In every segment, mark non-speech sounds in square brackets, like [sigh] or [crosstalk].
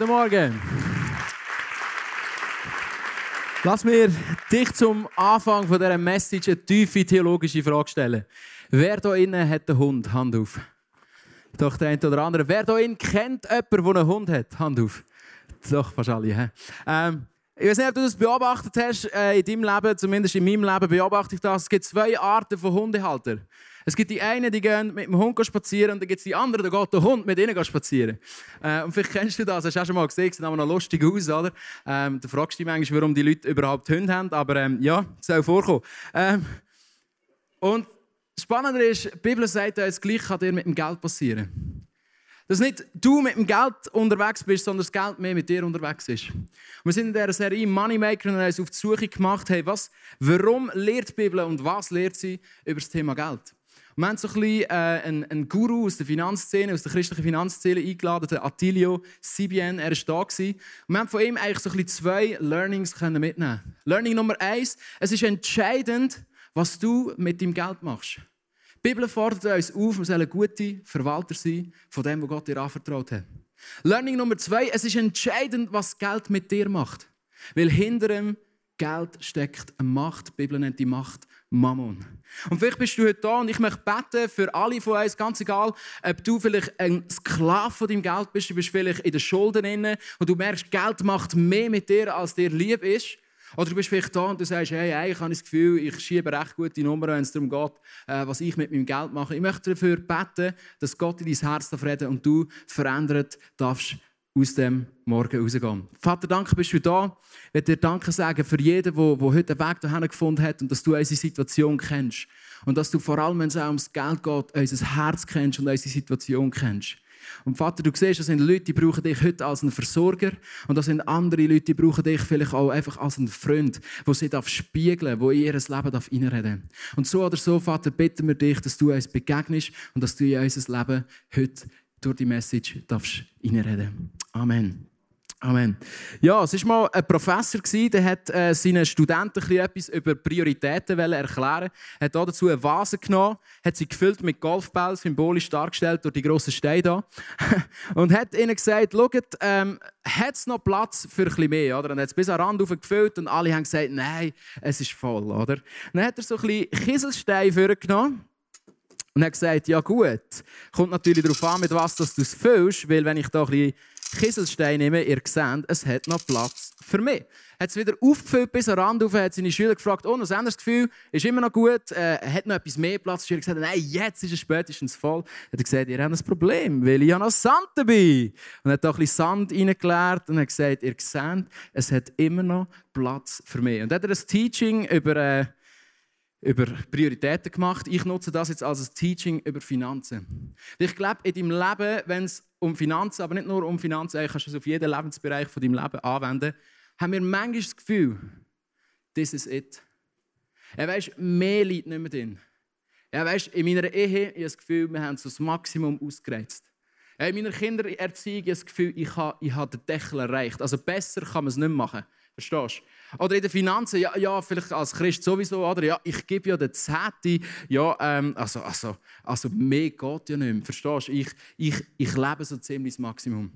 Guten Morgen. Lass mir dich zum Anfang von dieser Message eine tiefe theologische Frage stellen. Wer da innen hat einen Hund? Hand auf. Doch der eine oder andere. Wer da innen kennt jemanden, der einen Hund hat? Hand auf. Doch, fast alle. He? Ähm, ich weiß nicht, ob du das beobachtet hast äh, in deinem Leben, zumindest in meinem Leben beobachte ich das. Es gibt zwei Arten von Hundehaltern. Es gibt die einen, die gehen mit dem Hund spazieren und dann gibt es die anderen, da geht der Hund mit ihnen spazieren. Äh, und vielleicht kennst du das, hast du auch schon mal gesehen, sieht aber noch lustig aus, oder? Ähm, da fragst du dich manchmal, warum die Leute überhaupt Hunde haben, aber ähm, ja, soll vorkommen. Ähm, und das Spannende ist, die Bibel sagt uns, gleich kann dir mit dem Geld passieren. Dass nicht du mit dem Geld unterwegs bist, sondern das Geld mehr mit dir unterwegs ist. Wir sind in dieser Serie Moneymaker und haben uns auf die Suche gemacht, hey, was, warum lehrt die Bibel und was lehrt sie über das Thema Geld? Wir haben so ein bisschen, äh, einen, einen, Guru aus der Finanzszene, aus der christlichen Finanzszene eingeladen, den Attilio CBN. Er war da. Gewesen. Wir haben von ihm eigentlich so ein bisschen zwei Learnings können mitnehmen Learning Nummer eins: Es ist entscheidend, was du mit deinem Geld machst. Die Bibel fordert uns auf, wir sollen gute Verwalter sein von dem, was Gott dir anvertraut hat. Learning Nummer zwei: Es ist entscheidend, was Geld mit dir macht. Weil hinter dem Geld steckt eine Macht. Die Bibel nennt die Macht Mammon. Und vielleicht bist du heute da und ich möchte beten für alle von uns, ganz egal, ob du vielleicht ein Sklave von deinem Geld bist, du bist vielleicht in den Schulden inne und du merkst, Geld macht mehr mit dir, als dir lieb ist. Oder du bist vielleicht da und du sagst, hey, habe ich das Gefühl, ich schiebe recht gute Nummern, wenn es darum geht, äh, was ich mit meinem Geld mache. Ich möchte dafür beten, dass Gott in dein Herz reden und du verändert darfst aus dem Morgen rausgehen. Vater, danke, bist du da. Ich möchte dir Danke sagen für jeden, der, heute einen Weg dahin gefunden hat und dass du unsere Situation kennst. Und dass du vor allem, wenn es auch ums Geld geht, unser Herz kennst und unsere Situation kennst. Und Vater, du siehst, das sind Leute, die brauchen dich heute als einen Versorger und das sind andere Leute, die brauchen dich vielleicht auch einfach als einen Freund, der sie spiegeln darf, der in ihr Leben reinreden darf. Und so oder so, Vater, bitten wir dich, dass du uns begegnest und dass du in unser Leben heute durch die Message darfst reinreden. Amen. Amen. Ja, es war mal ein Professor, der hat äh, seinen Studenten etwas über Prioritäten erklären Er hat dazu eine Vase genommen, hat sie gefüllt mit Golfbällen, symbolisch dargestellt durch die grossen Steine da. [laughs] und hat ihnen gesagt, schaut, ähm, hat es noch Platz für bisschen mehr? Oder? Und hat es bis an den Rand gefüllt und alle haben gesagt, nein, es ist voll. Oder? Dann hat er so ein bisschen Kieselsteine vorgenommen und hat gesagt, ja gut, kommt natürlich darauf an, mit was du es füllst, weil wenn ich da ein bisschen Kieselstein nehme, ihr seht, es hat noch Platz für mich. Hat es wieder aufgefüllt bis den Rand auf, hat seine Schüler gefragt, oh, noch ein anderes Gefühl, ist immer noch gut, äh, hat noch etwas mehr Platz. Die Schüler gesagt, nein, jetzt ist es spätestens voll. Hat er gesagt, ihr habt ein Problem, weil ich habe noch Sand dabei. Und hat da ein bisschen Sand reingeleert und hat gesagt, ihr seht, es hat immer noch Platz für mich. Und dann hat er ein Teaching über... Äh, über Prioritäten gemacht. Ich nutze das jetzt als ein Teaching über Finanzen. Ich glaube, in deinem Leben, wenn es um Finanzen, aber nicht nur um Finanzen, kannst du es auf jeden Lebensbereich von deinem Leben anwenden, haben wir manchmal das Gefühl, this is it. Er weiß, mehr liegt nicht mehr drin. Er weiß, in meiner Ehe habe ich das Gefühl, wir haben so das Maximum ausgereizt. In meiner Kindererziehung habe das Gefühl, ich habe, ich habe den Deckel erreicht. Also besser kann man es nicht machen. Verstehst du? Oder in den Finanzen, ja, ja, vielleicht als Christ sowieso, oder? Ja, ich gebe ja den Zehnte, ja, ähm, also, also, also mehr geht ja nicht mehr. Verstehst du? Ich, ich, ich lebe so ziemlich das Maximum.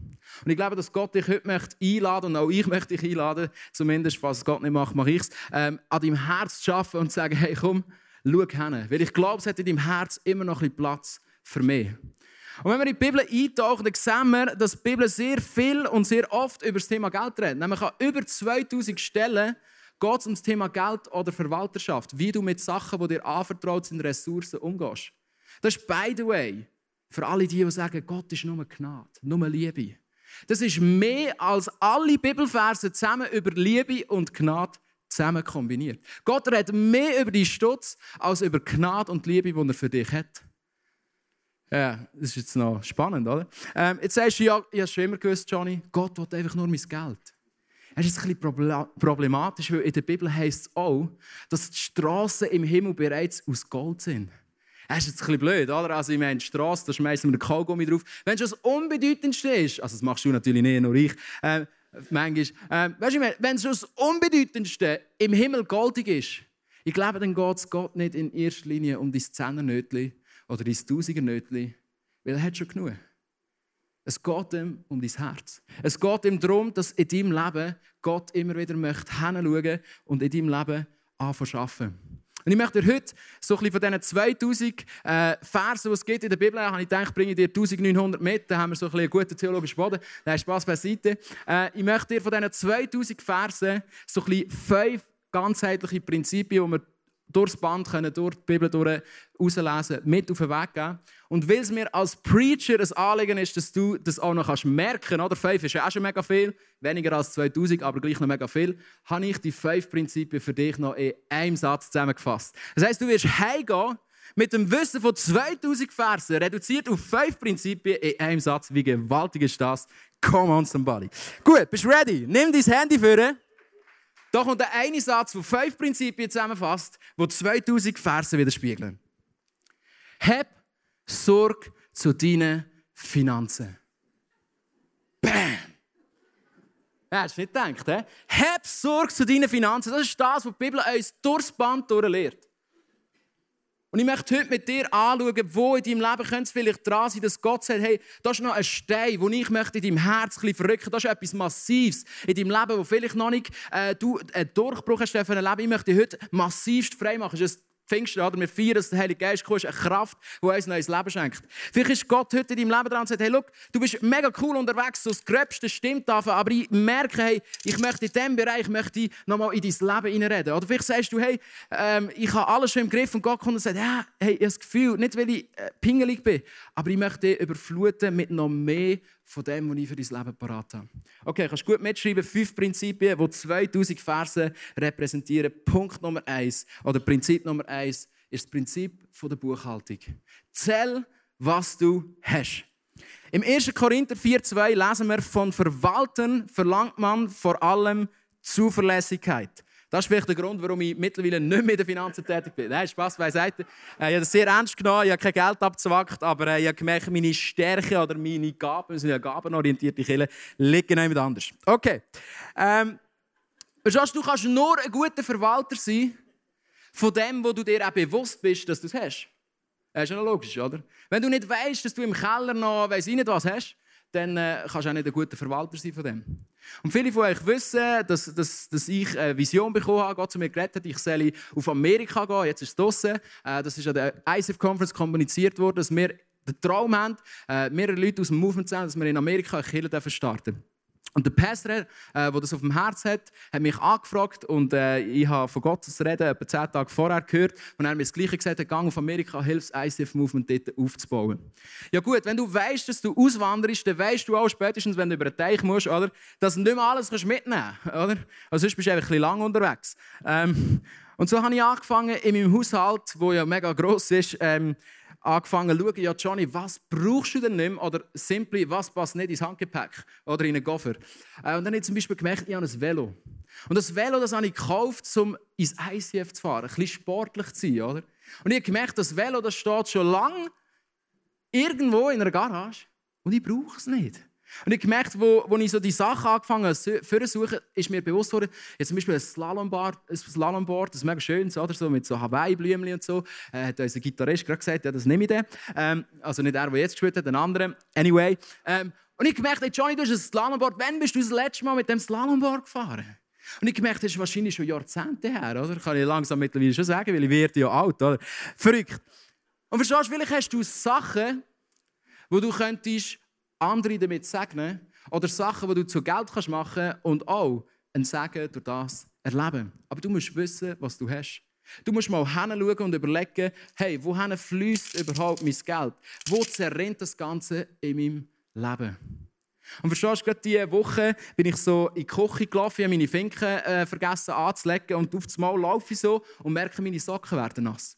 Und ich glaube, dass Gott dich heute möchte einladen und auch ich möchte dich einladen, zumindest, falls Gott nicht macht, mache ich es, ähm, an deinem Herz zu arbeiten und zu sagen, hey, komm, schau hin. Weil ich glaube, es hat in deinem Herz immer noch ein bisschen Platz für mich. Und wenn wir in die Bibel eintauchen, dann sehen wir, dass die Bibel sehr viel und sehr oft über das Thema Geld redet. Nämlich an über 2000 Stellen geht es um das Thema Geld oder Verwalterschaft. Wie du mit Sachen, die dir anvertraut sind, Ressourcen umgehst. Das ist, by the way, für alle die, die sagen, Gott ist nur Gnade, nur Liebe. Das ist mehr als alle Bibelverse zusammen über Liebe und Gnade zusammen kombiniert. Gott redet mehr über die Stutz als über Gnade und Liebe, die er für dich hat. Ja, das ist jetzt noch spannend, oder? Ähm, jetzt sagst du, ja, ich habe schon immer gewusst, Johnny, Gott will einfach nur mein Geld. Es ist ein bisschen problematisch, weil in der Bibel heißt es auch, dass die Straßen im Himmel bereits aus Gold sind. Das ist jetzt ein bisschen blöd, oder? Also, ich meine, die Straße, da schmeißen wir einen Kaugummi drauf. Wenn es das Unbedeutendste ist, also das machst du natürlich nicht, nur ich, äh, manchmal, äh, weißt du, wenn das Unbedeutendste im Himmel goldig ist, ich glaube, dann geht es Gott nicht in erster Linie um dein Zehnernötchen oder dein Tausendernötchen, weil er hat schon genug. Es geht ihm um dein Herz. Es geht ihm darum, dass in deinem Leben Gott immer wieder möchte hinschauen und in deinem Leben anfangen. Und ich möchte dir heute so ein von diesen 2000 äh, Versen, die es gibt in der Bibel, habe ich gedacht, bringe ich dir 1900 mit, dann haben wir so ein einen guten theologischen Boden. Nein, Spaß beiseite. Äh, ich möchte dir von diesen 2000 Versen so ein fünf ganzheitliche Prinzipien, die wir durchs Band können, durch die Bibel durch rauslesen, mit auf den Weg geben. Und weil es mir als Preacher ein Anliegen ist, dass du das auch noch kannst merken kannst, fünf ist ja auch schon mega viel, weniger als 2000, aber gleich noch mega viel, habe ich die fünf Prinzipien für dich noch in einem Satz zusammengefasst. Das heisst, du wirst heimgehen mit dem Wissen von 2000 Versen, reduziert auf fünf Prinzipien in einem Satz. Wie gewaltig ist das? Come on, somebody. Gut, bist du ready? Nimm dein Handy für. Da kommt der eine Satz, der fünf Prinzipien zusammenfasst, die 2000 Versen widerspiegeln. Hab Sorge zu deinen Finanzen. Bam! Hast du nicht gedacht, he? Hab Sorge zu deinen Finanzen. Das ist das, was die Bibel uns durchs Band durchlehrt. Und ich möchte heute mit dir anschauen, wo in deinem Leben könnte es vielleicht dran sein, dass Gott sagt, hey, das ist noch ein Stein, den ich möchte in deinem Herz ein verrücken Das ist etwas Massives in deinem Leben, wo vielleicht noch nicht äh, du einen Durchbruch hast für ein Leben. Ich möchte dich heute massivst frei machen. Das ist Pfingsten, oder? Wir feiern, dass der Heilige Geist kommt, eine Kraft, die uns ein neues Leben schenkt. Vielleicht ist Gott heute in deinem Leben dran und sagt, hey, look, du bist mega cool unterwegs, so das Gröbste stimmt davon, aber ich merke, hey, ich möchte in diesem Bereich möchte nochmal in dein Leben hineinreden. Oder vielleicht sagst du, hey, ähm, ich habe alles schon im Griff und Gott kommt und sagt, ja, hey, ich habe das Gefühl, nicht weil ich äh, pingelig bin, aber ich möchte dich überfluten mit noch mehr von dem, was ich für dein Leben parat habe. Okay, kannst du gut mitschreiben, fünf Prinzipien, die 2000 Verse repräsentieren. Punkt Nummer eins oder Prinzip Nummer eins ist das Prinzip der Buchhaltung. Zähl, was du hast. Im 1. Korinther 4,2 lesen wir, von Verwalten verlangt man vor allem Zuverlässigkeit. Das ist vielleicht der Grund, warum ich mittlerweile nicht mehr in den Finanzen tätig bin. Nein, Spaß beiseite. Äh, ich habe das sehr ernst genommen. Ich habe kein Geld abgezwackt, aber äh, ich habe gemerkt, meine Stärke oder meine Gaben, wir sind ja gabenorientierte Kirche, liegen jemand anders. Okay. Ähm, du kannst nur ein guter Verwalter sein von dem, wo du dir auch bewusst bist, dass du es hast. Das ist ja logisch, oder? Wenn du nicht weißt, dass du im Keller noch, weiß ich nicht was hast, dann äh, kannst du auch nicht ein guter Verwalter sein von dem. Und viele von euch wissen, dass, dass, dass ich eine Vision bekommen habe. Gott zu mir geredet hat, ich soll auf Amerika gehen. Jetzt ist es draussen. Äh, das ist an der ICF Conference kommuniziert worden, dass wir den Traum haben, äh, mehrere Leute aus dem Movement zu haben, dass wir in Amerika eine Kirche starten dürfen. Und der Pastor, äh, der das auf dem Herz hat, hat mich angefragt und äh, ich habe von Gottes Reden etwa zehn Tage vorher gehört und er hat mir das Gleiche gesagt, er Gang auf Amerika, hilft das ICF-Movement dort aufzubauen. Ja gut, wenn du weißt, dass du auswanderst, dann weißt du auch spätestens, wenn du über den Teich musst, oder, dass du nicht mehr alles mitnehmen kannst. Oder? Also sonst bist du einfach ein bisschen lang unterwegs. Ähm, und so habe ich angefangen in meinem Haushalt, wo ja mega gross ist, ähm, angefangen zu schauen, ja Johnny, was brauchst du denn nicht mehr? Oder simply, was passt nicht ins Handgepäck oder in einen Koffer? Äh, und dann habe ich zum Beispiel gemerkt, ich habe ein Velo. Und das Velo, das habe ich gekauft, um ins ICF zu fahren, ein bisschen sportlich zu sein, oder? Und ich habe gemerkt, das Velo, das steht schon lange irgendwo in einer Garage und ich brauche es nicht. Und ich gemerkt, wo, wo ich so die Sachen angefangen habe zu suchen, ist mir bewusst worden, jetzt zum Beispiel ein Slalomboard, ein Slalomboard, das ist mega schön, oder so, mit so Hawaii-Blümchen und so, äh, hat unser Gitarrist gerade gesagt, ja, das nehme ich dann. Ähm, also nicht der, der jetzt gespielt hat, ein anderer. Anyway. Ähm, und ich gemerkt, Johnny, du hast ein Slalomboard, wann bist du das letzte Mal mit dem Slalomboard gefahren? Und ich gemerkt, das ist wahrscheinlich schon Jahrzehnte her, oder? Kann ich langsam mittlerweile schon sagen, weil ich werde ja alt, oder? Verrückt. Und verstehst du, vielleicht hast du Sachen, wo du könntest andere damit segnen oder Sachen, die du zu Geld kannst machen und auch ein Segen durch das erleben. Aber du musst wissen, was du hast. Du musst mal hinschauen und überlegen, hey, wohin fließt überhaupt mein Geld? Wo zerrennt das Ganze in meinem Leben? Und verstehst du, gerade diese Woche bin ich so in die Küche gelaufen, habe meine Finken äh, vergessen anzulegen und auf das Mal laufe ich so und merke, meine Socken werden nass.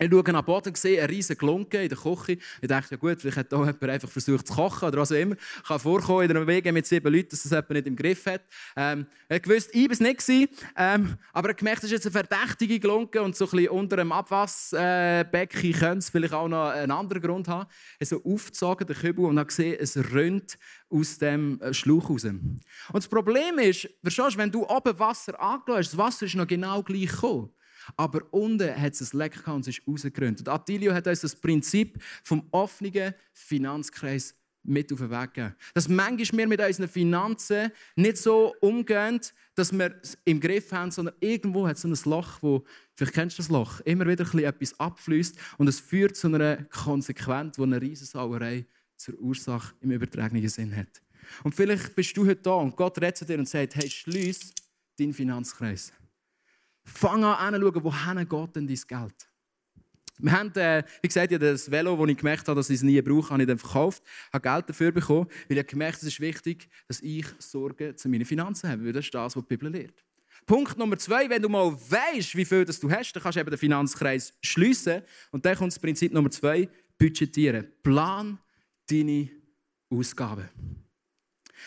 Ich schaue nach Boden, sehe eine riesige Glunke in der Küche. Ich dachte, ja gut, vielleicht hat hier jemand einfach versucht zu kochen oder was auch immer. Ich kann vorkommen in einer Wege mit sieben Leuten, dass das jemand nicht im Griff hat. Ähm, er gewusst, ich war es nicht. Ähm, aber er gemerkt, es ist jetzt eine verdächtige Glunke und so ein bisschen unter dem Abwasserbecken könnte es vielleicht auch noch einen anderen Grund haben. Er so aufgezogen, den Kübel, und hat gesehen, es rinnt aus dem äh, Schlauch raus. Und das Problem ist, verstehst du, wenn du oben Wasser angelöst das Wasser ist noch genau gleich gekommen. Aber unten hat es ein Leck gehabt und es ist rausgegründet. Attilio hat uns das Prinzip vom offenen Finanzkreis mit auf den Weg gegeben. Dass manchmal wir mit unseren Finanzen nicht so umgehen, dass wir es im Griff haben, sondern irgendwo hat es ein Loch, wo, vielleicht kennst du das Loch, immer wieder etwas abfließt und es führt zu einer Konsequenz, die eine Riesensauerei zur Ursache im übertragenen Sinn hat. Und vielleicht bist du heute da und Gott redet zu dir und sagt, hey, schließ deinen Finanzkreis. Fang an anzuschauen, wohin geht denn dein Geld? Wir haben, äh, wie gesagt, ja, das Velo, das ich gemerkt habe, dass ich es nie brauche, habe ich dann verkauft, habe Geld dafür bekommen, weil ich gemerkt es ist wichtig, dass ich Sorge zu meinen Finanzen habe, weil das ist das, was die Bibel lehrt. Punkt Nummer zwei, wenn du mal weißt, wie viel das du hast, dann kannst du eben den Finanzkreis schließen. Und dann kommt das Prinzip Nummer zwei, budgetieren. Plan deine Ausgaben.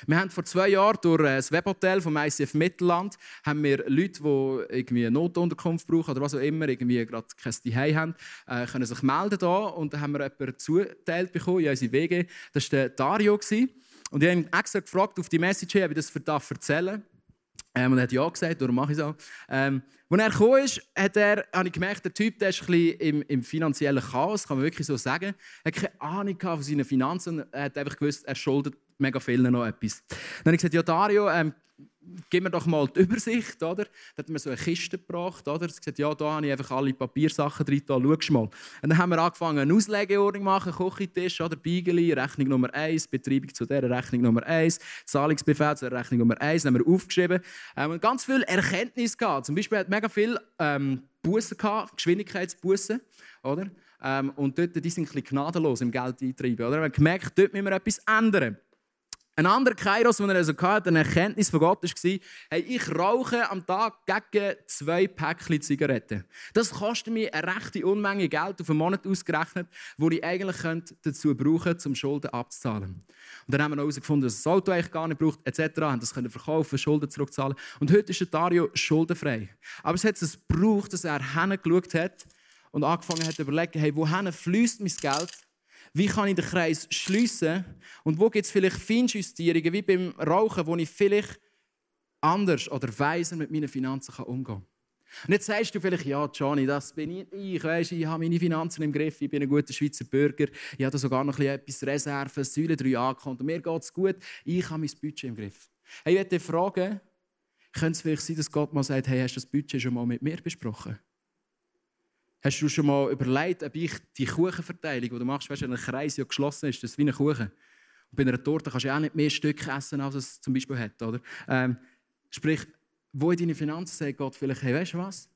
Wir haben vor zwei Jahren durch das Webhotel vom ICF Mittelland haben wir Leute, die irgendwie eine Notunterkunft brauchen oder was auch immer, irgendwie gerade kein Zuhause haben, äh, können sich melden da und dann haben wir jemanden zugeteilt bekommen in unsere WG. Das war Dario. Und ich habe ihn extra gefragt auf die Message, ob ich das für erzählen ähm, und er hat ja gesagt, darum mache ich es auch. Ähm, als er gekommen ist, hat er, habe ich gemerkt, der Typ der ist ein bisschen im, im finanziellen Chaos, kann man wirklich so sagen. Er hat keine Ahnung von seinen Finanzen. Er hat einfach gewusst, er schuldet mega vielen noch etwas. Dann habe ich gesagt, ja Dario, ähm, gib mir doch mal die Übersicht, oder? Dann hat mir so eine Kiste gebracht, oder? Er hat gesagt, ja, da habe ich einfach alle Papiersachen drin, da schau mal. Und dann haben wir angefangen, eine Auslegeordnung zu machen, Küchentisch, oder? Beigeli, Rechnung Nummer 1, Betreibung zu dieser Rechnung Nummer 1, Zahlungsbefehl zu der Rechnung Nummer 1, dann haben wir aufgeschrieben. Ähm, und ganz viel Erkenntnis gehabt. Zum Beispiel hat mega viel ähm, Bussen gehabt, Geschwindigkeitsbussen, oder? Ähm, und dort, die sind ein bisschen gnadenlos im Geld eintreiben, oder? Wir haben gemerkt, dort müssen wir etwas ändern. Ein anderer Kairos, den er also hatte, eine Erkenntnis von Gott, war, hey, ich rauche am Tag gegen zwei Päckchen Zigaretten. Das kostet mir eine rechte Unmenge Geld auf einen Monat ausgerechnet, wo ich eigentlich dazu brauchen könnte, um Schulden abzuzahlen. Und dann haben wir herausgefunden, dass das Auto eigentlich gar nicht braucht, etc. haben das können verkaufen, Schulden zurückzahlen. Und heute ist Dario schuldenfrei. Aber es hat es gebraucht, dass er hingeschaut hat und angefangen hat zu überlegen, hey, wohin fließt mein Geld? Wie kann ich den Kreis schliessen? Und wo gibt es vielleicht Feinjustierungen, wie beim Rauchen, wo ich vielleicht anders oder weiser mit meinen Finanzen umgehen kann? Und jetzt sagst du vielleicht, ja, Johnny, das bin ich. Ich, weiss, ich habe meine Finanzen im Griff, ich bin ein guter Schweizer Bürger, ich habe sogar noch etwas Reserven, Säule 3 angekommen, mir geht es gut, ich habe mein Budget im Griff. Hey, ich möchte dich fragen, könnte es vielleicht sein, dass Gott mal sagt, hey, hast du das Budget schon mal mit mir besprochen? Hast du schon mal überlegt, ob ich die Kuchenverteilung, die du machst, weißt, wenn ein Kreis ja geschlossen ist, das ist wie ein Kuchen. Und bei einer Torte kannst du auch nicht mehr Stücke essen, als es zum Beispiel hat. Oder? Ähm, sprich, wo in deine Finanzen sagt Gott vielleicht, hey, weißt du was?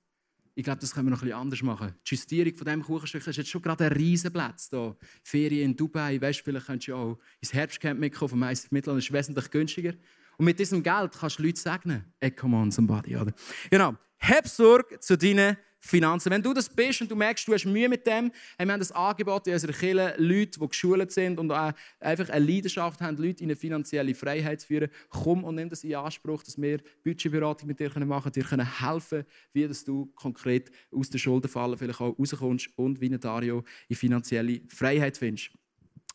Ich glaube, das können wir noch bisschen anders machen. Die Justierung von diesem Kuchenstück ist jetzt schon gerade ein Riesenplatz. Da. Ferien in Dubai, weißt, vielleicht könntest du ja auch ins Herbstcamp mitkommen vom ICF Mittelland, ist wesentlich günstiger. Und mit diesem Geld kannst du Leute segnen. Hey, come on, somebody. Oder? Genau. Hab Sorge zu deinen Finanzen. Wenn du das bist und du merkst, du hast Mühe mit dem, haben wir haben das Angebot in unserer Kirche, Leute, die geschult sind und auch einfach eine Leidenschaft haben, Leute in eine finanzielle Freiheit zu führen. Komm und nimm das in Anspruch, dass wir Budgetberatung mit dir machen können, dir können helfen wie du konkret aus den Schuldenfallen vielleicht auch rauskommst und wie Dario in finanzielle Freiheit findest.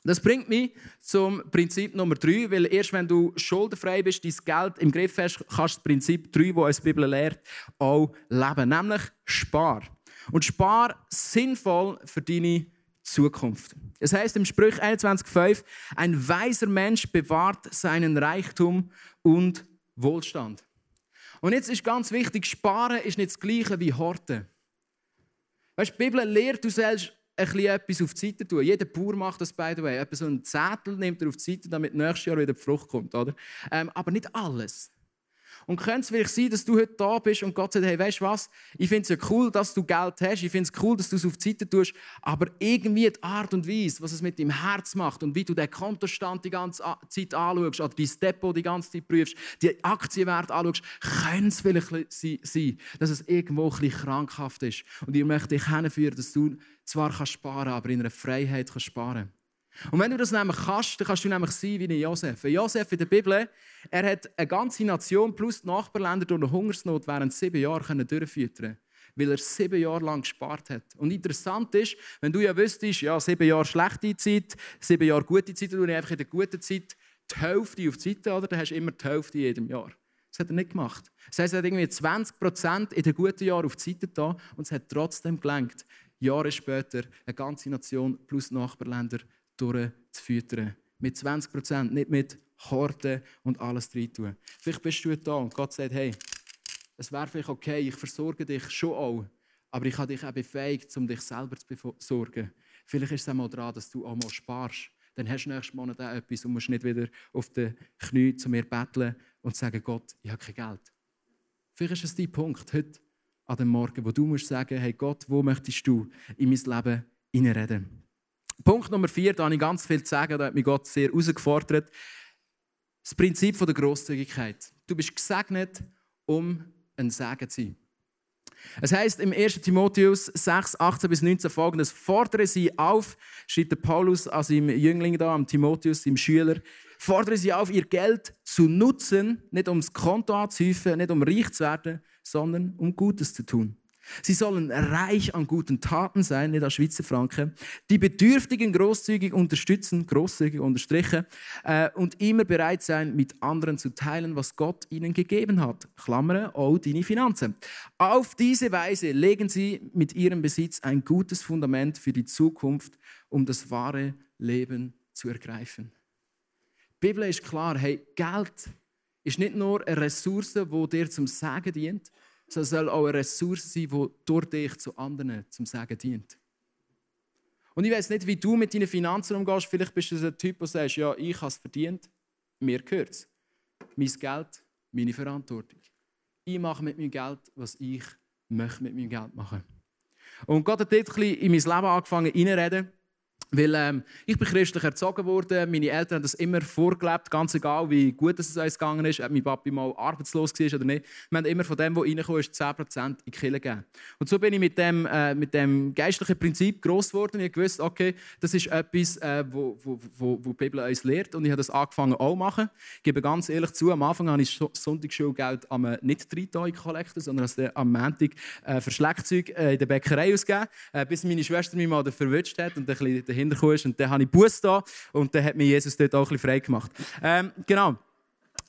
Das bringt mich zum Prinzip Nummer drei, weil erst wenn du schuldenfrei bist, dein Geld im Griff hast, kannst du das Prinzip drei, das uns die Bibel lehrt, auch leben. Nämlich spar. Und spar sinnvoll für deine Zukunft. Es heißt im Sprüch 21,5: Ein weiser Mensch bewahrt seinen Reichtum und Wohlstand. Und jetzt ist ganz wichtig: Sparen ist nicht das Gleiche wie Horten. Weißt, die Bibel lehrt, du sollst bisschen etwas auf die Seite tun. Jeder Bauer macht das, by the way. Etwa so einen Zettel nimmt er auf die Seite, damit nächstes Jahr wieder die Frucht kommt. Oder? Ähm, aber nicht alles. Und könnte es vielleicht sein, dass du heute da bist und Gott sagt, hey, weißt du was? Ich finde es ja cool, dass du Geld hast. Ich finde es cool, dass du es auf die Seite tust. Aber irgendwie die Art und Weise, was es mit deinem Herz macht und wie du den Kontostand die ganze Zeit anschaust oder dein Depot die ganze Zeit prüfst, die Aktienwerte anschaust, könnte es vielleicht sein, dass es irgendwo ein bisschen krankhaft ist. Und ich möchte dich hinführen, dass du zwar kannst sparen, aber in einer Freiheit kannst sparen. Und wenn du das nämlich kannst, dann kannst du nämlich sein wie ein Josef. Ein Josef in der Bibel, er hat eine ganze Nation plus die Nachbarländer durch eine Hungersnot während sieben Jahren durchführen weil er sieben Jahre lang gespart hat. Und interessant ist, wenn du ja wüsstest, ja, sieben Jahre schlechte Zeit, sieben Jahre gute Zeit, dann einfach in der guten Zeit die Hälfte auf die Seite, oder? dann hast du immer die Hälfte in jedem Jahr. Das hat er nicht gemacht. Das heißt, er hat irgendwie 20 Prozent in den guten Jahren auf die Seite da und es hat trotzdem gelangt, Jahre später eine ganze Nation plus Nachbarländer durchzufüttern. Mit 20 Prozent, nicht mit Horten und alles reintun. Vielleicht bist du da und Gott sagt, hey, es wäre vielleicht okay, ich versorge dich schon auch, aber ich habe dich auch befähigt, um dich selber zu versorgen. Vielleicht ist es einmal dran, dass du auch mal sparst. Dann hast du nächsten Monat auch etwas und musst nicht wieder auf den Knie zu mir betteln und sagen, Gott, ich habe kein Geld. Vielleicht ist es dein Punkt heute an dem Morgen, wo du musst sagen, hey Gott, wo möchtest du in mein Leben hineinreden? Punkt Nummer vier, da habe ich ganz viel zu sagen, da hat mich Gott sehr herausgefordert. Das Prinzip der Großzügigkeit. Du bist gesegnet, um ein Segen zu sein. Es heißt im 1. Timotheus 6, 18 bis 19 folgendes: Fordere sie auf, schreibt Paulus an seinem Jüngling da, am Timotheus, seinem Schüler, fordere sie auf, ihr Geld zu nutzen, nicht um das Konto anzuhäufen, nicht um reich zu werden, sondern um Gutes zu tun. Sie sollen reich an guten Taten sein, nicht als Schweizer Franken, die Bedürftigen großzügig unterstützen, großzügig unterstrichen, äh, und immer bereit sein, mit anderen zu teilen, was Gott ihnen gegeben hat. Klammern, auch deine Finanzen. Auf diese Weise legen sie mit ihrem Besitz ein gutes Fundament für die Zukunft, um das wahre Leben zu ergreifen. Die Bibel ist klar, hey, Geld ist nicht nur eine Ressource, die dir zum Sagen dient, sondern soll auch eine Ressource sein, die durch dich zu anderen zum Sagen dient. Und ich weiß nicht, wie du mit deinen Finanzen umgehst. Vielleicht bist du so ein Typ, der sagt, ja, ich habe es verdient, mir gehört es. Mein Geld, meine Verantwortung. Ich mache mit meinem Geld, was ich möchte mit meinem Geld machen. Und Gott hat dort ein bisschen in mein Leben angefangen reinzureden. Weil ähm, ich bin christlich erzogen worden, meine Eltern haben das immer vorgelebt, ganz egal wie gut es uns gegangen ist, ob mein Papi mal arbeitslos war oder nicht. Wir haben immer von dem, was reingekommen ist, 10% in die Kirche gegeben. Und so bin ich mit dem, äh, mit dem geistlichen Prinzip groß geworden. Ich wusste, okay, das ist etwas, äh, wo, wo, wo, wo die Bibel uns lehrt und ich habe das angefangen auch zu machen. Ich gebe ganz ehrlich zu, am Anfang habe ich Sonntagsschulgeld nicht drei Kollektor, sondern am Montag äh, für Schlagzeug äh, in der Bäckerei ausgegeben, äh, bis meine Schwester mich mal verwünscht hat und ein bisschen dahinter. Und dann habe ich Buß da und dann hat mir Jesus dort auch ein frei gemacht. Ähm, genau.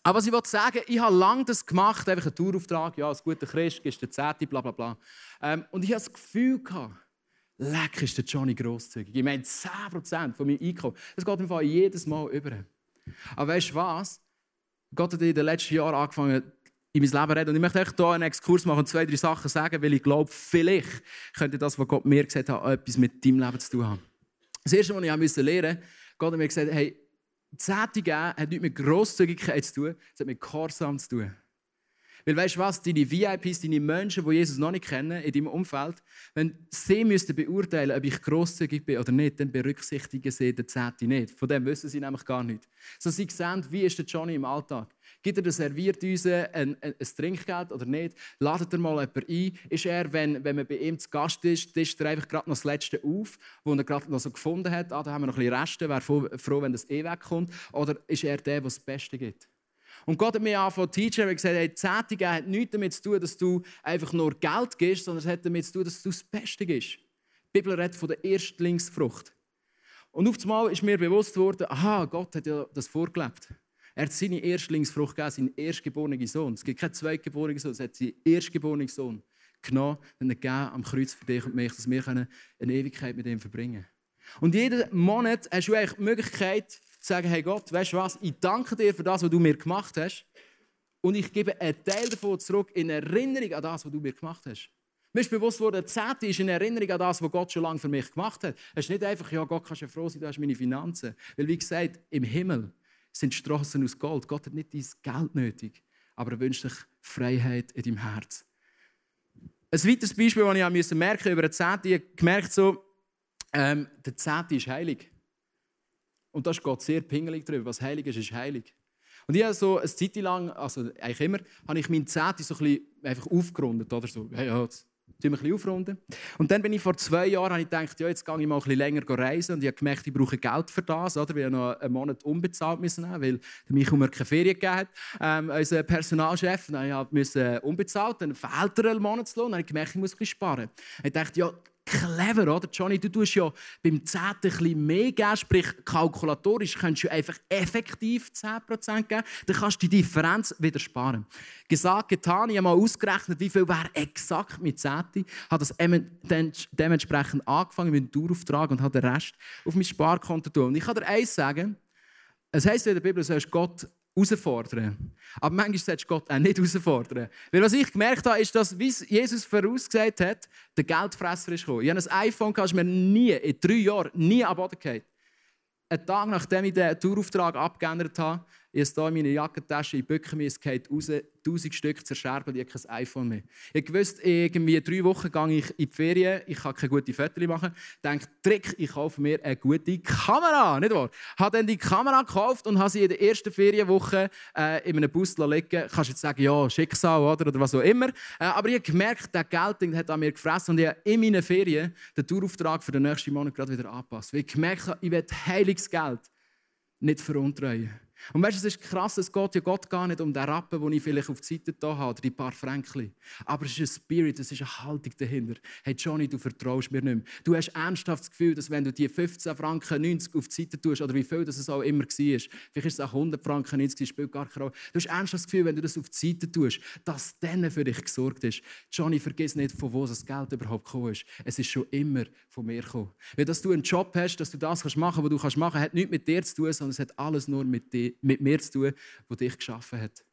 Aber was ich wollte sagen, ich habe lange das gemacht, einfach einen Tourauftrag, ja, als guter Christ, gibst du Zehnte, bla bla bla. Ähm, und ich habe das Gefühl gehabt, leck ist der Johnny grosszügig. Ich meine, 10% von meinem Einkommen. Das geht mir jedes Mal über. Aber weißt du was? Gott hat in den letzten Jahren angefangen, in mein Leben reden. Und ich möchte euch hier einen Exkurs machen und zwei, drei Sachen sagen, weil ich glaube, vielleicht könnte das, was Gott mir gesagt hat, etwas mit deinem Leben zu tun haben. Das Erste, was ich lernen musste, Gott hat mir gesagt, hey, Zehnte geben hat nichts mit Grosszügigkeit zu tun, es hat mit Gehorsam zu tun. Weil weißt du was, deine VIPs, deine Menschen, die Jesus noch nicht kennen, in deinem Umfeld, wenn sie müssten beurteilen, ob ich grosszügig bin oder nicht, dann berücksichtigen sie den Zehnte nicht. Von dem wissen sie nämlich gar nicht. So sie sehen, wie ist der Johnny im Alltag? Gibt er der Serviertüse ein, ein, ein Trinkgeld oder nicht? Ladet er mal jemanden ein? Ist er, wenn, wenn man bei ihm zu Gast ist, tischt er einfach gerade noch das Letzte auf, was er gerade noch so gefunden hat? Ah, da haben wir noch ein bisschen Reste, wäre froh, wenn das eh wegkommt. Oder ist er der, der das Beste gibt? Und Gott hat mir angefangen zu teachen und gesagt, hey, Zehntige hat nichts damit zu tun, dass du einfach nur Geld gibst, sondern es hat damit zu tun, dass du das Beste gibst. Die Bibel redet von der Erstlingsfrucht. Und auf einmal ist mir bewusst worden, aha, Gott hat ja das vorgelebt. Er hat seine Erstlingsfrucht gegeben, seinen erstgeborenen Sohn. Es gibt keinen zweitgeborenen Sohn, es hat seinen erstgeborenen Sohn genommen und gegeben am Kreuz für dich und mich, dass wir eine Ewigkeit mit ihm verbringen können. Und jeden Monat hast du eigentlich die Möglichkeit zu sagen, hey Gott, weißt du was, ich danke dir für das, was du mir gemacht hast und ich gebe einen Teil davon zurück in Erinnerung an das, was du mir gemacht hast. Mir ist bewusst worden, der Zehnte ist in Erinnerung an das, was Gott schon lange für mich gemacht hat. Es ist nicht einfach, ja, Gott, kannst du froh sein, du hast meine Finanzen. Weil, wie gesagt, im Himmel sind Straßen aus Gold. Gott hat nicht dein Geld nötig. aber er wünscht sich Freiheit in deinem Herz. Ein weiteres Beispiel, das ich merken musste über den Zehnten, ich habe gemerkt, so, ähm, der Zehnte ist heilig. Und da ist Gott sehr pingelig darüber. Was heilig ist, ist heilig. Und ich habe so eine Zeit lang, also eigentlich immer, habe ich meinen Zehnte so ein bisschen einfach aufgerundet. Oder so, hey, ja, ein aufrunden. Und dann bin ich vor zwei Jahren habe ich gedacht, ja, jetzt gehe ich mal ein länger reisen. Und ich habe gemerkt, ich brauche Geld für das. Oder? Wir haben noch einen Monat unbezahlt müssen nehmen, weil der Michael mir keine Ferien gegeben hat. Ähm, unser Personalchef, ich musste unbezahlt, dann fehlt er einen Monatslohn. Dann habe ich gemerkt, ich muss ein bisschen sparen. Ich dachte, ja, clever, oder? Johnny, du tust ja beim 10. ein bisschen mehr geben, sprich kalkulatorisch könntest du einfach effektiv 10% geben, dann kannst du die Differenz wieder sparen. Gesagt, getan, ich habe mal ausgerechnet, wie viel wäre exakt mit 10. Ich habe das dementsprechend angefangen mit dem Dauerauftrag und habe den Rest auf mein Sparkonto tun. Und ich kann dir eins sagen, es heisst in der Bibel, du sollst Gott herausfordern. Aber manchmal solltest du Gott auch nicht herausfordern. Weil was ich gemerkt habe, ist, dass, wie Jesus vorausgesagt hat, der Geldfresser ist gekommen. Ich habe ein iPhone, das mir nie, in drei Jahren, nie am Boden gefallen. Einen Tag nachdem ich den Tourauftrag abgeändert habe, ich habe hier in meiner Jackentasche, ich bücke mich, es geht raus, 1000 Stück zerscherbelt, ich habe kein iPhone mehr. Ich wusste, irgendwie drei Wochen gehe ich in die Ferien, ich kann keine guten Fotos machen. Ich denke, Trick, ich kaufe mir eine gute Kamera, nicht wahr? Ich habe dann die Kamera gekauft und habe sie in der ersten Ferienwoche äh, in einem Bus liegen Kannst jetzt sagen, ja, Schicksal oder, oder was auch immer. Äh, aber ich habe gemerkt, der Geld hat an mir gefressen und ich habe in meinen Ferien den Tourauftrag für den nächsten Monat gerade wieder angepasst. Weil ich gemerkt habe, ich will heiliges Geld nicht veruntreuen. Und weißt du, es ist krass, es geht ja Gott gar nicht um den Rappen, den ich vielleicht auf die Seite da habe, oder die paar Fränkli. Aber es ist ein Spirit, es ist eine Haltung dahinter. Hey Johnny, du vertraust mir nicht mehr. Du hast ernsthaft das Gefühl, dass wenn du die 15 Franken 90 auf die Seite tust, oder wie viel das auch immer war, vielleicht ist es auch 100 Franken 90, spielt gar keine Rolle. Du hast ernsthaft das Gefühl, wenn du das auf die Seite tust, dass dann für dich gesorgt ist. Johnny, vergiss nicht, von wo das Geld überhaupt gekommen ist. Es ist schon immer von mir gekommen. Weil dass du einen Job hast, dass du das machen kannst, was du machen kannst, hat nichts mit dir zu tun, sondern es hat alles nur mit dir mit mir zu tun, der dich geschaffen hat.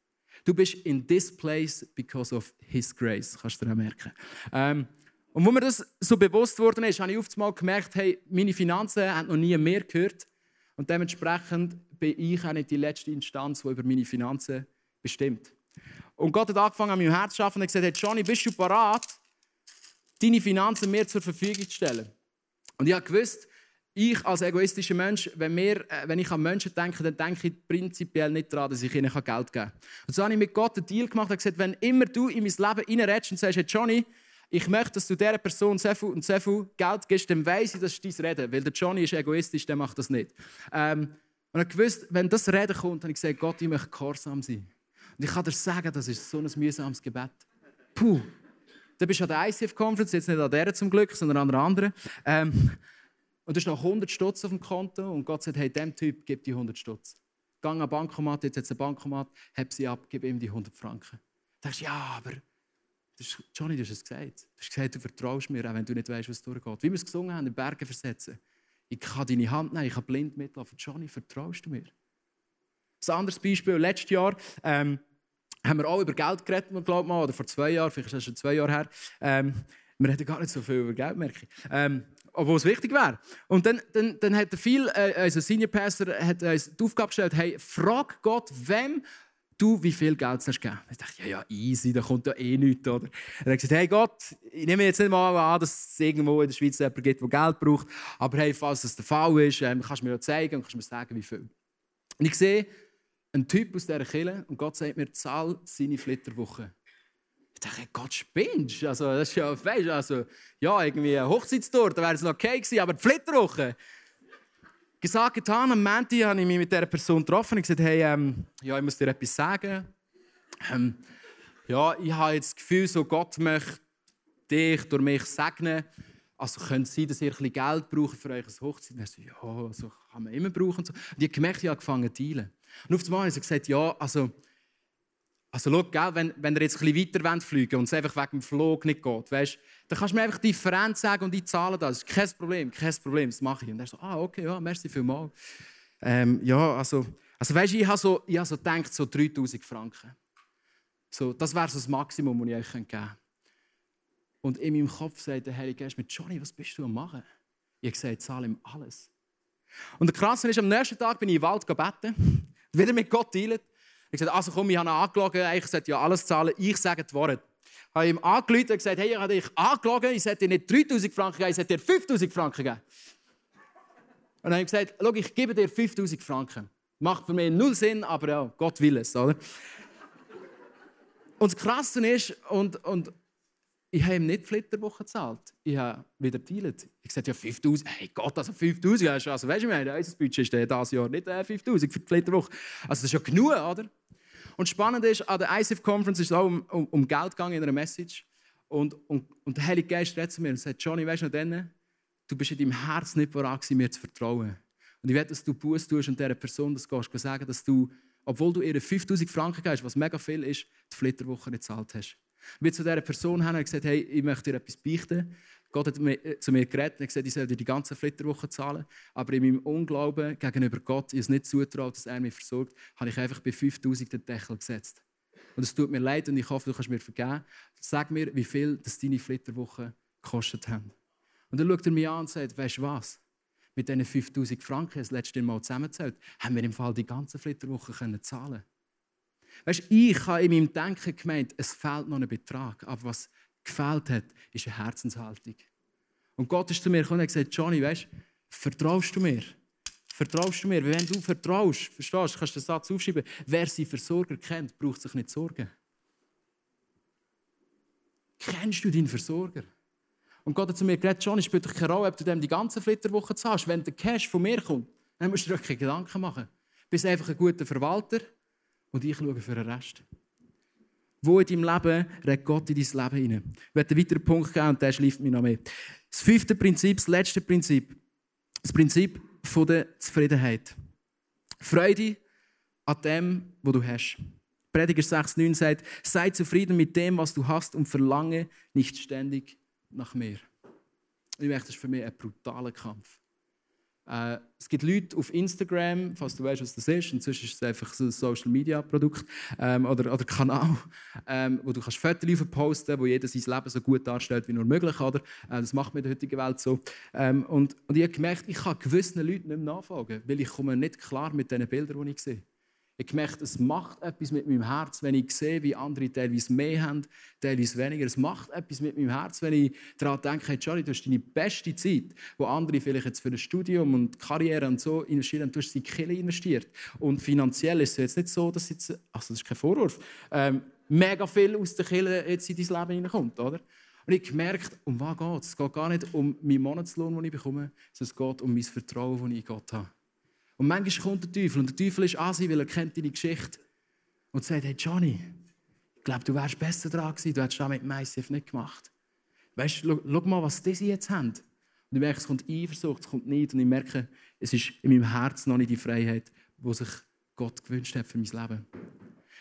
Du bist in this place because of His grace, kannst du dir merken. Ähm, und wo mir das so bewusst worden ist, habe ich oft mal gemerkt, hey, meine Finanzen haben noch nie mehr gehört. Und dementsprechend bin ich auch nicht die letzte Instanz, die über meine Finanzen bestimmt. Und Gott hat angefangen, an meinem Herz zu arbeiten und gesagt, hey, Johnny, bist du bereit, deine Finanzen mir zur Verfügung zu stellen? Und ich habe gewusst, ich als egoistischer Mensch, wenn, wir, äh, wenn ich an Menschen denke, dann denke ich prinzipiell nicht daran, dass ich ihnen Geld geben kann. Und so habe ich mit Gott einen Deal gemacht und gesagt, wenn immer du in mein Leben reinredest und sagst, hey Johnny, ich möchte, dass du dieser Person sehr viel und sehr viel Geld gibst, dann weiss ich, das ist dein Reden. Weil der Johnny ist egoistisch, der macht das nicht. Ähm, und ich gewusst, wenn das Reden kommt, habe ich gesagt, Gott, ich möchte gehorsam sein. Und ich kann dir sagen, das ist so ein mühsames Gebet. Puh. Du bist an der ICF-Conference, jetzt nicht an der zum Glück, sondern an einer anderen. Ähm, und du hast noch 100 Stutz auf dem Konto und Gott sagt, hey, dem Typ, gib die 100 Stutz. Geh an den Bankomat, jetzt hat es einen Bankomat, heb sie ab, gib ihm die 100 Franken. Du sagst, ja, aber das ist, Johnny, du hast es gesagt. Du hast gesagt, du vertraust mir, auch wenn du nicht weißt, was durchgeht. Wie wir es gesungen haben, in Berge versetzen. Ich kann deine Hand nehmen, ich kann blind mitlaufen. Johnny, vertraust du mir? Ein anderes Beispiel, letztes Jahr ähm, haben wir auch über Geld geredet, glaube mal, oder vor zwei Jahren, vielleicht ist das schon zwei Jahre her. Ähm, wir reden gar nicht so viel über Geld, merke ich. Ähm, obwohl es wichtig wäre. Und dann, dann, dann hat er viel, äh, also Senior Pastor hat uns die Aufgabe gestellt, hey, frag Gott, wem du wie viel Geld hast gegeben. Ich dachte, ja, ja, easy, da kommt ja eh nichts, oder? Er hat gesagt, hey Gott, ich nehme jetzt nicht mal an, dass es irgendwo in der Schweiz jemanden gibt, der Geld braucht, aber hey, falls das der Fall ist, ähm, kannst du mir ja zeigen und kannst mir sagen, wie viel. Und ich sehe einen Typ aus dieser Kille und Gott sagt mir, zahl seine Flitterwoche. Ich dachte, Gott spinnst. Also, das ist ja, weißt, also, ja, irgendwie eine da wäre es noch okay gewesen, aber die Flitterwoche. Gesagt, getan, am Montag habe ich mich mit dieser Person getroffen und gesagt, hey, ähm, ja, ich muss dir etwas sagen. Ähm, ja, ich habe jetzt das Gefühl, so Gott möchte dich durch mich segnen. Also könnte es sein, dass ihr ein bisschen Geld braucht für euch Hochzeit. Und er so, ja, so kann man immer brauchen. Und, so. und ich habe gemerkt, ich habe angefangen zu dealen. Und auf einmal habe ich gesagt, ja, also also schau, gell, wenn, wenn ihr jetzt ein bisschen weiter fliegen und es einfach wegen dem Flug nicht geht, weißt, dann kannst du mir einfach die Differenz sagen und die Zahlen das. kein Problem, kein Problem, das mache ich. Und er so, ah, okay, ja, merci vielmals. Ähm, ja, also, also weißt, ich habe so, ich so gedacht, so 3000 Franken. So, das wäre so das Maximum, das ich euch geben könnte. Und in meinem Kopf sagt der Heilige Geist mit Johnny, was bist du am machen? Ich gesagt, zahle ihm alles. Und der Krasse ist, am nächsten Tag bin ich den Wald gebeten, [laughs] wieder mit Gott teilen. Ich gesagt, also komm, ich habe ihn angelogen, ich sollte ja alles zahlen, ich sage die Wahrheit. Ich habe ihm angerufen und gesagt, hey, ich habe dich angelogen, ich sollte dir nicht 3000 Franken geben, ich sollte dir 5000 Franken geben. Und dann habe ich gesagt, schau, ich gebe dir 5000 Franken. Macht für mich null Sinn, aber ja, Gott will es, oder? Und das Krasse ist, und, und ich habe ihm nicht die Flitterwoche gezahlt. Ich habe wieder dealt. Ich sagte, ja, 5000, hey Gott, also 5000, also weißt du, meine, unser Budget ist dieses Jahr nicht 5000 äh, für die Flitterwoche. Also das ist ja genug, oder? Und spannend ist, an der ICF Conference ist es auch um, um, um Geld gegangen in einer Message. Und, und, und der Heilige Geist redet zu mir und sagt, Johnny, weißt du noch denn, du bist in deinem Herz nicht bereit, mir zu vertrauen. Und ich will, dass du Buß tust und dieser Person das gehst, sagen, dass du, obwohl du ihr 5000 Franken gibst, was mega viel ist, die Flitterwoche nicht gezahlt hast. Ich bin zu dieser Person hin und gesagt, hey, ich möchte dir etwas beichten. Gott hat äh, zu mir geredet und gesagt, ich soll dir die ganze Flitterwoche zahlen. Aber in meinem Unglauben gegenüber Gott, ich es nicht zutraut, dass er mich versorgt, habe ich einfach bei 5000 den Deckel gesetzt. Und es tut mir leid und ich hoffe, du kannst mir vergeben. Sag mir, wie viel das deine Flitterwoche gekostet haben. Und dann schaut er mich an und sagt, weißt du was? Mit diesen 5000 Franken, das letzte Mal zusammengezählt, haben wir im Fall die ganze Flitterwoche können zahlen Weißt, ich habe in meinem Denken gemeint, es fehlt noch ein Betrag. Aber was gefehlt hat, ist eine Herzenshaltung. Und Gott ist zu mir gekommen und hat gesagt, Johnny, weißt, vertraust du mir? Vertraust du mir? Wenn du vertraust, verstehst du, kannst du den Satz aufschreiben, wer seinen Versorger kennt, braucht sich nicht Sorgen. Kennst du deinen Versorger? Und Gott hat zu mir gesagt, Johnny, spielt doch keine Rolle, ob du dem die ganze Flitterwoche zahlst. Wenn der Cash von mir kommt, dann musst du dir keine Gedanken machen. Du bist einfach ein guter Verwalter und ich schaue für den Rest. Wo in deinem Leben redet Gott in dein Leben hinein? Ich werde einen weiteren Punkt geben und der schläft mich noch mehr. Das fünfte Prinzip, das letzte Prinzip, das Prinzip der Zufriedenheit. Freude an dem, was du hast. Prediger 6,9 sagt, sei zufrieden mit dem, was du hast und verlange nicht ständig nach mehr. Ich merke, das ist für mich ein brutaler Kampf. Äh, es gibt Leute auf Instagram, falls du weißt, was das ist, inzwischen ist es einfach so ein Social Media Produkt ähm, oder, oder Kanal, [laughs] ähm, wo du kannst Fotos posten, wo jeder sein Leben so gut darstellt wie nur möglich, oder? Äh, das macht man in der heutigen Welt so. Ähm, und, und ich habe gemerkt, ich kann gewissen Leuten nicht mehr nachfolgen, weil ich komme nicht klar mit den Bildern, die ich sehe. Ich gemerkt, es macht etwas mit meinem Herz, wenn ich sehe, wie andere teilweise mehr haben, teilweise weniger. Es macht etwas mit meinem Herz, wenn ich daran denke, hey Charlie, du hast deine beste Zeit, wo andere vielleicht jetzt für ein Studium und Karriere und so investieren, du hast sie Kille investiert. Und finanziell ist es jetzt nicht so, dass jetzt, also das ist kein Vorwurf, ähm, mega viel aus der Kille jetzt in dein Leben hineinkommt, oder? Und ich gemerkt, um was geht es? Es geht gar nicht um meinen Monatslohn, den ich bekomme, sondern es geht um mein Vertrauen, das ich in Gott habe. Und manchmal kommt der Teufel und der Teufel ist an sich, weil er kennt deine Geschichte und sagt, hey Johnny, ich glaube, du wärst besser dran gewesen, du hättest das mit ICF nicht gemacht. Weißt du, schau mal, was diese jetzt haben. Und ich merke, es kommt Eifersucht, es kommt nicht und ich merke, es ist in meinem Herzen noch nicht die Freiheit, die sich Gott gewünscht hat für mein Leben.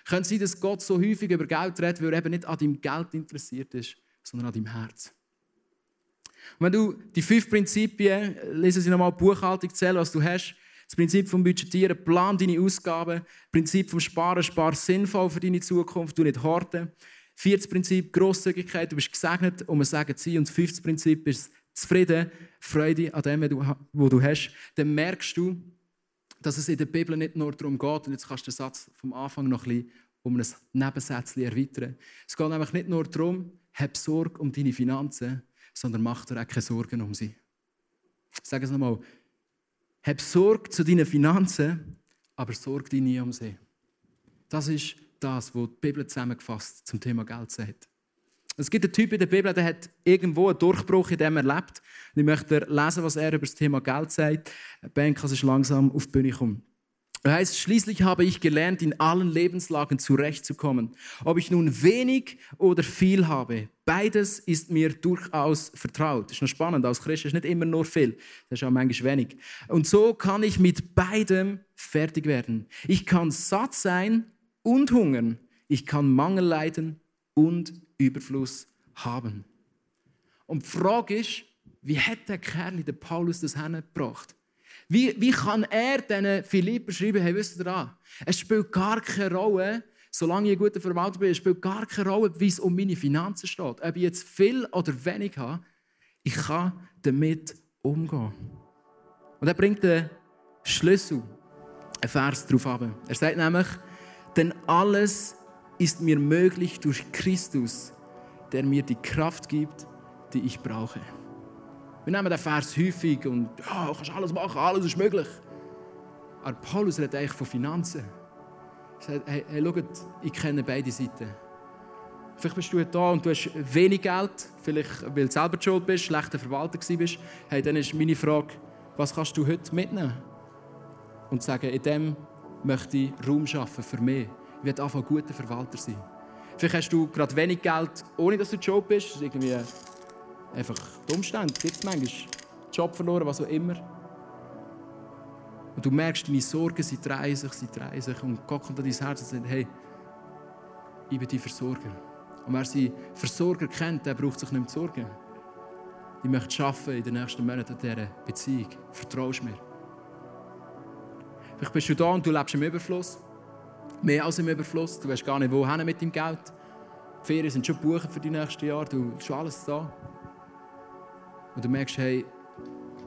Könnte sein, dass Gott so häufig über Geld redet, weil er eben nicht an deinem Geld interessiert ist, sondern an deinem Herz. Und wenn du die fünf Prinzipien, lesen Sie nochmal Buchhaltung, zählen, was du hast, das Prinzip vom Budgetieren, plan deine Ausgaben. Das Prinzip vom Sparen, spar sinnvoll für deine Zukunft, du nicht horten. Viertes Prinzip, Grosszügigkeit, du bist gesegnet, um ein Segen zu sein. Und das fünfte Prinzip ist Zufrieden, Freude an dem, was du hast. Dann merkst du, dass es in der Bibel nicht nur darum geht, und jetzt kannst du den Satz vom Anfang noch ein um ein Nebensätzchen erweitern. Es geht nämlich nicht nur darum, hab Sorge um deine Finanzen, sondern mach dir auch keine Sorgen um sie. Sag es nochmal. Hab Sorge zu deinen Finanzen, aber sorge dich nie um sie. Das ist das, was die Bibel zusammengefasst zum Thema Geld sagt. Es gibt einen Typ in der Bibel, der hat irgendwo einen Durchbruch in dem erlebt. Und ich möchte lesen, was er über das Thema Geld sagt. Ben kann sich langsam auf die Bühne kommen. Er heißt, schließlich habe ich gelernt, in allen Lebenslagen zurechtzukommen. Ob ich nun wenig oder viel habe, beides ist mir durchaus vertraut. Das ist noch spannend, als Christ ist nicht immer nur viel, das ist auch manchmal wenig. Und so kann ich mit beidem fertig werden. Ich kann satt sein und hungern. Ich kann Mangel leiden und Überfluss haben. Und die Frage ist, wie hat der Kerl, der Paulus, das hingebracht? Wie, wie kann er diesen Philipper schreiben, hey, wisst ihr an? Es spielt gar keine Rolle, solange ich ein guter Verwalter bin, spielt gar keine Rolle, wie es um meine Finanzen steht. Ob ich jetzt viel oder wenig habe, ich kann damit umgehen. Und er bringt den Schlüssel, einen Vers darauf ab. Er sagt nämlich, Denn alles ist mir möglich durch Christus, der mir die Kraft gibt, die ich brauche. Wir nehmen den Vers häufig und ja, du kannst alles machen, alles ist möglich. Aber Paulus redet eigentlich von Finanzen. Sagt, hey, hey schaut, ich kenne beide Seiten. Vielleicht bist du da und du hast wenig Geld, vielleicht weil du selber schuld bist, schlechter Verwalter bist. Hey, dann ist meine Frage, was kannst du heute mitnehmen? Und sagen, in dem möchte ich Raum schaffen für mich. Ich werde einfach ein guter Verwalter sein. Vielleicht hast du gerade wenig Geld, ohne dass du Job bist. Das ist irgendwie einfach die Umstände. Gibt es manchmal Job verloren, was auch immer. Und du merkst, deine Sorgen, sie drehen sich, sie drehen sich. Und Gott kommt an dein Herz und sagt, hey, ich bin dein Versorger. Und wer seinen Versorger kennt, der braucht sich nicht mehr zu sorgen. Ich möchte arbeiten in den nächsten Monaten an dieser Beziehung. Vertraust mir. Vielleicht bist du da und du lebst im Überfluss. Mehr als im Überfluss. Du weißt gar nicht, wohin mit deinem Geld. Die Ferien sind schon gebucht für die nächsten Jahre. Du hast alles da. Und du merkst, hey,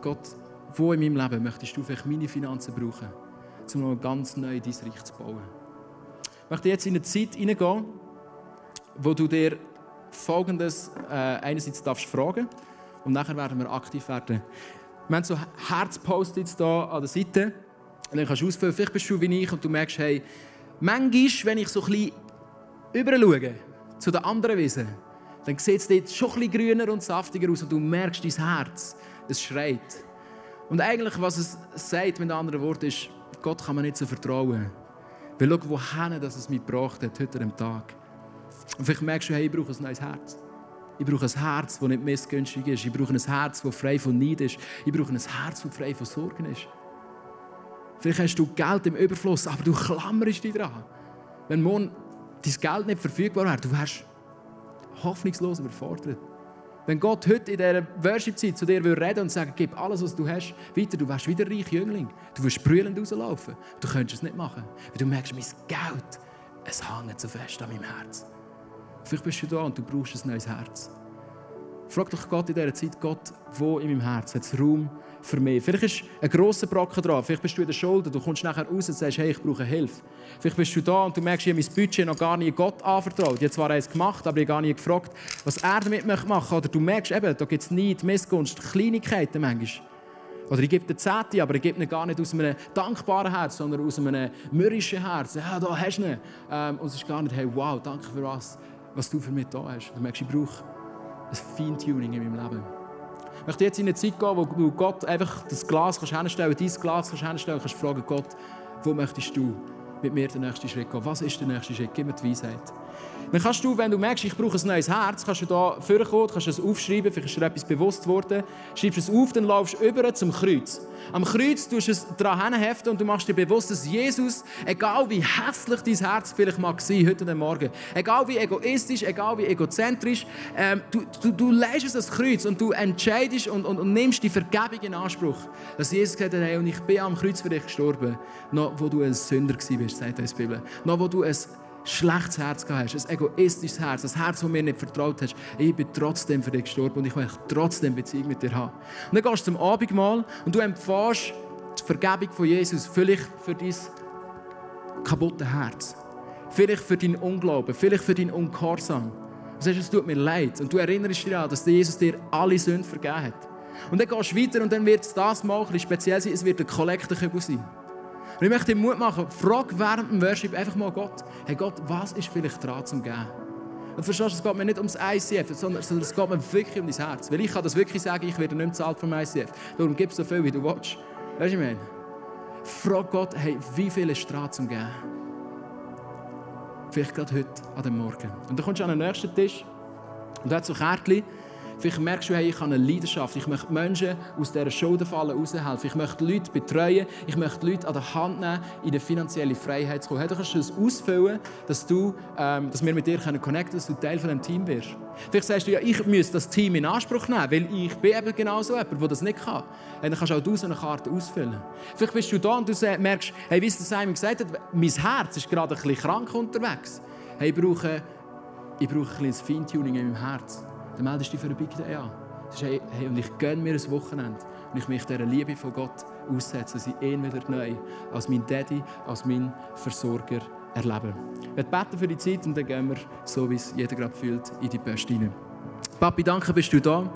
Gott, wo in meinem Leben möchtest du vielleicht meine Finanzen brauchen, um noch ganz neu dein Reich zu bauen? Ich möchte jetzt in eine Zeit hineingehen, wo du dir Folgendes äh, einerseits darfst fragen und nachher werden wir aktiv werden. Wir haben so Herzpost-its hier an der Seite und dann kannst du ausfüllen, vielleicht bist du wie ich und du merkst, hey, manchmal, wenn ich so ein bisschen überschaue zu den anderen Wiesen, dann sieht es dort schon ein bisschen grüner und saftiger aus und du merkst, dein Herz, es schreit. Und eigentlich, was es sagt mit anderen Worten, ist, Gott kann man nicht so vertrauen. Weil schau, wohin das es mich gebracht hat, heute am Tag. Und vielleicht merkst du, hey, ich brauche ein neues Herz. Ich brauche ein Herz, das nicht missgünstig ist. Ich brauche ein Herz, das frei von Neid ist. Ich brauche ein Herz, das frei von Sorgen ist. Vielleicht hast du Geld im Überfluss, aber du klammerst dich dran. Wenn morgen dein Geld nicht verfügbar wäre, du wärst hoffnungslos überfordert. Wenn Gott heute in dieser Worship-Zeit zu dir reden und sagen, gib alles, was du hast, weiter, du wärst wieder reich Jüngling. Du wirst brüllend rauslaufen. Du könntest es nicht machen. Weil du merkst, mein Geld, es hängt so fest an meinem Herz. Vielleicht bist du da und du brauchst ein neues Herz. Frag doch Gott in dieser Zeit, Gott, wo in meinem Herz hat es Raum für mich? Vielleicht ist ein grosser Brocken dran, vielleicht bist du in der Schulter, du kommst nachher raus und sagst, hey, ich brauche Hilfe. Vielleicht bist du da und du merkst, ich habe mein Budget noch gar nie Gott anvertraut. Ich habe zwar eins gemacht, aber ich habe gar nie gefragt, was er damit machen möchte. Oder du merkst eben, da gibt es Neid, Missgunst, Kleinigkeiten manchmal. Oder ich gebe dir Zehnte, aber ich gebe ihn gar nicht aus einem dankbaren Herz, sondern aus einem mürrischen Herz. Ja, da hast du ihn. Ähm, und es ist gar nicht, hey, wow, danke für was was du für mich da hast. Du merkst, ich brauche ein Feintuning in meinem Leben. Ich möchte jetzt in eine Zeit gehen, wo du Gott einfach das Glas kannst hinstellen kannst, dein Glas kannst hinstellen kannst, fragen, Gott, wo möchtest du mit mir den nächsten Schritt gehen? Was ist der nächste Schritt? Gib mir die Weisheit. Dann kannst du, wenn du merkst, ich brauche ein neues Herz, kannst du da vorkommen, kannst du es aufschreiben, vielleicht ist dir etwas bewusst worden, schreibst es auf, dann laufst du über zum Kreuz. Am Kreuz tust du es daran heften und du machst dir bewusst, dass Jesus, egal wie hässlich dein Herz vielleicht mag sein heute und Morgen, egal wie egoistisch, egal wie egozentrisch, ähm, du, du, du leist das Kreuz und du entscheidest und, und, und, nimmst die Vergebung in Anspruch. Dass Jesus gesagt hat, hey, und ich bin am Kreuz für dich gestorben, noch wo du ein Sünder warst, sagt uns die Bibel. Noch wo du ein schlechtes Herz gehabt hast, ein egoistisches Herz, ein Herz, das mir nicht vertraut hast, ich bin trotzdem für dich gestorben und ich will trotzdem Beziehung mit dir haben. Und dann gehst du zum Abendmahl und du empfährst die Vergebung von Jesus, vielleicht für dein kaputtes Herz, vielleicht für dein Unglauben, vielleicht für dein Ungehorsam. Du sagst, es tut mir leid und du erinnerst dich daran, dass Jesus dir alle Sünden vergeben hat. Und dann gehst du weiter und dann wird es das mal ein speziell sein, es wird ein Kollektenkübel sein. Und ich möchte dir Mut machen, frag während dem Worship einfach mal Gott, hey Gott, was ist vielleicht dran zum Geben? Und verstehst du, es geht mir nicht ums ICF, sondern, sondern es geht mir wirklich um dein Herz. Weil ich kann das wirklich sagen, ich werde nicht bezahlt vom ICF. Darum gib so viel, wie du willst. Weißt du, ich meine? Frag Gott, hey, wie viel ist dran zum Geben? Vielleicht gerade heute, an dem Morgen. Und dann kommst du an den nächsten Tisch und da hat so Kärtchen Vielleicht merkst du, hey, ich habe eine Leidenschaft. Ich möchte Menschen aus dieser Schuldenfalle raushelfen. Ich möchte Leute betreuen. Ich möchte Leute an der Hand nehmen, in eine finanzielle Freiheit zu kommen. Hey, du kannst das ausfüllen, dass, du, ähm, dass wir mit dir connecten können, dass du Teil von diesem Team wirst. Vielleicht sagst du, ja, ich muss das Team in Anspruch nehmen, weil ich bin eben genau so jemand, der das nicht kann. Hey, dann kannst auch du so eine Karte ausfüllen. Vielleicht bist du da und du merkst, hey, wie es Simon gesagt hat, mein Herz ist gerade ein bisschen krank unterwegs. Hey, ich brauche, ich brauche ein bisschen Feintuning in meinem Herz dann meldest du dich für eine Big Day an. Sagst, hey, hey, und ich gönne mir ein Wochenende und ich möchte dieser Liebe von Gott aussetzen, dass ich ihn wieder neu als mein Daddy, als mein Versorger erleben. Wir beten für die Zeit und dann gehen wir, so wie es jeder gerade fühlt, in die Post rein. Papi, danke, bist du da.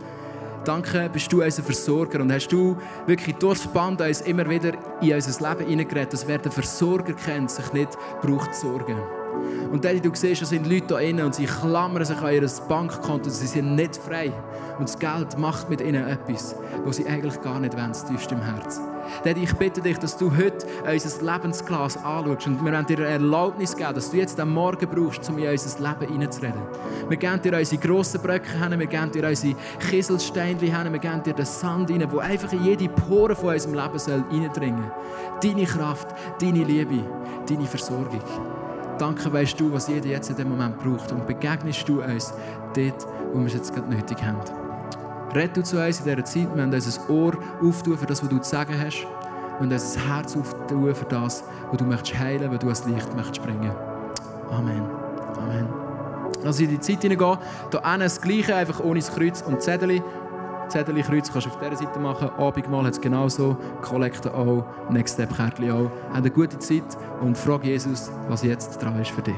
Danke, bist du unser Versorger und hast du wirklich durchs Band uns immer wieder in unser Leben hineingeredet, dass wer den Versorger kennt, sich nicht braucht zu sorgen. Und dann, du siehst, da sind Leute da und sie klammern sich an ihr Bankkonto, sie sind nicht frei. Und das Geld macht mit ihnen etwas, was sie eigentlich gar nicht wollen, tiefst im Herz. Daddy, ich bitte dich, dass du heute unser Lebensglas anschaust und wir wollen dir eine Erlaubnis geben, dass du jetzt am Morgen brauchst, um in unser Leben hineinzureden. Wir geben dir unsere grossen Bröcke hin, wir geben dir unsere Kieselsteine hin, wir geben dir den Sand rein, der einfach in jede Pore von unserem Leben soll reindringen soll. Deine Kraft, deine Liebe, deine Versorgung. Danke, weißt du, was jeder jetzt in dem Moment braucht und begegnest du uns dort, wo wir es jetzt gerade nötig haben. Red du zu uns in dieser Zeit. Wir haben unser Ohr auftun für das, was du zu sagen hast. Wir haben unser Herz auftun für das, was du möchtest heilen, was du als Licht möchtest bringen. Amen. Amen. Lass in die Zeit hineingehen. Hier das Gleiche, einfach ohne das Kreuz und Zettel. Zettel, Kreuz kannst du auf dieser Seite machen. Abendmahl hat es genauso. Kollekte auch. Next Step Kärtchen auch. Habt eine gute Zeit und frag Jesus, was jetzt dran ist für dich.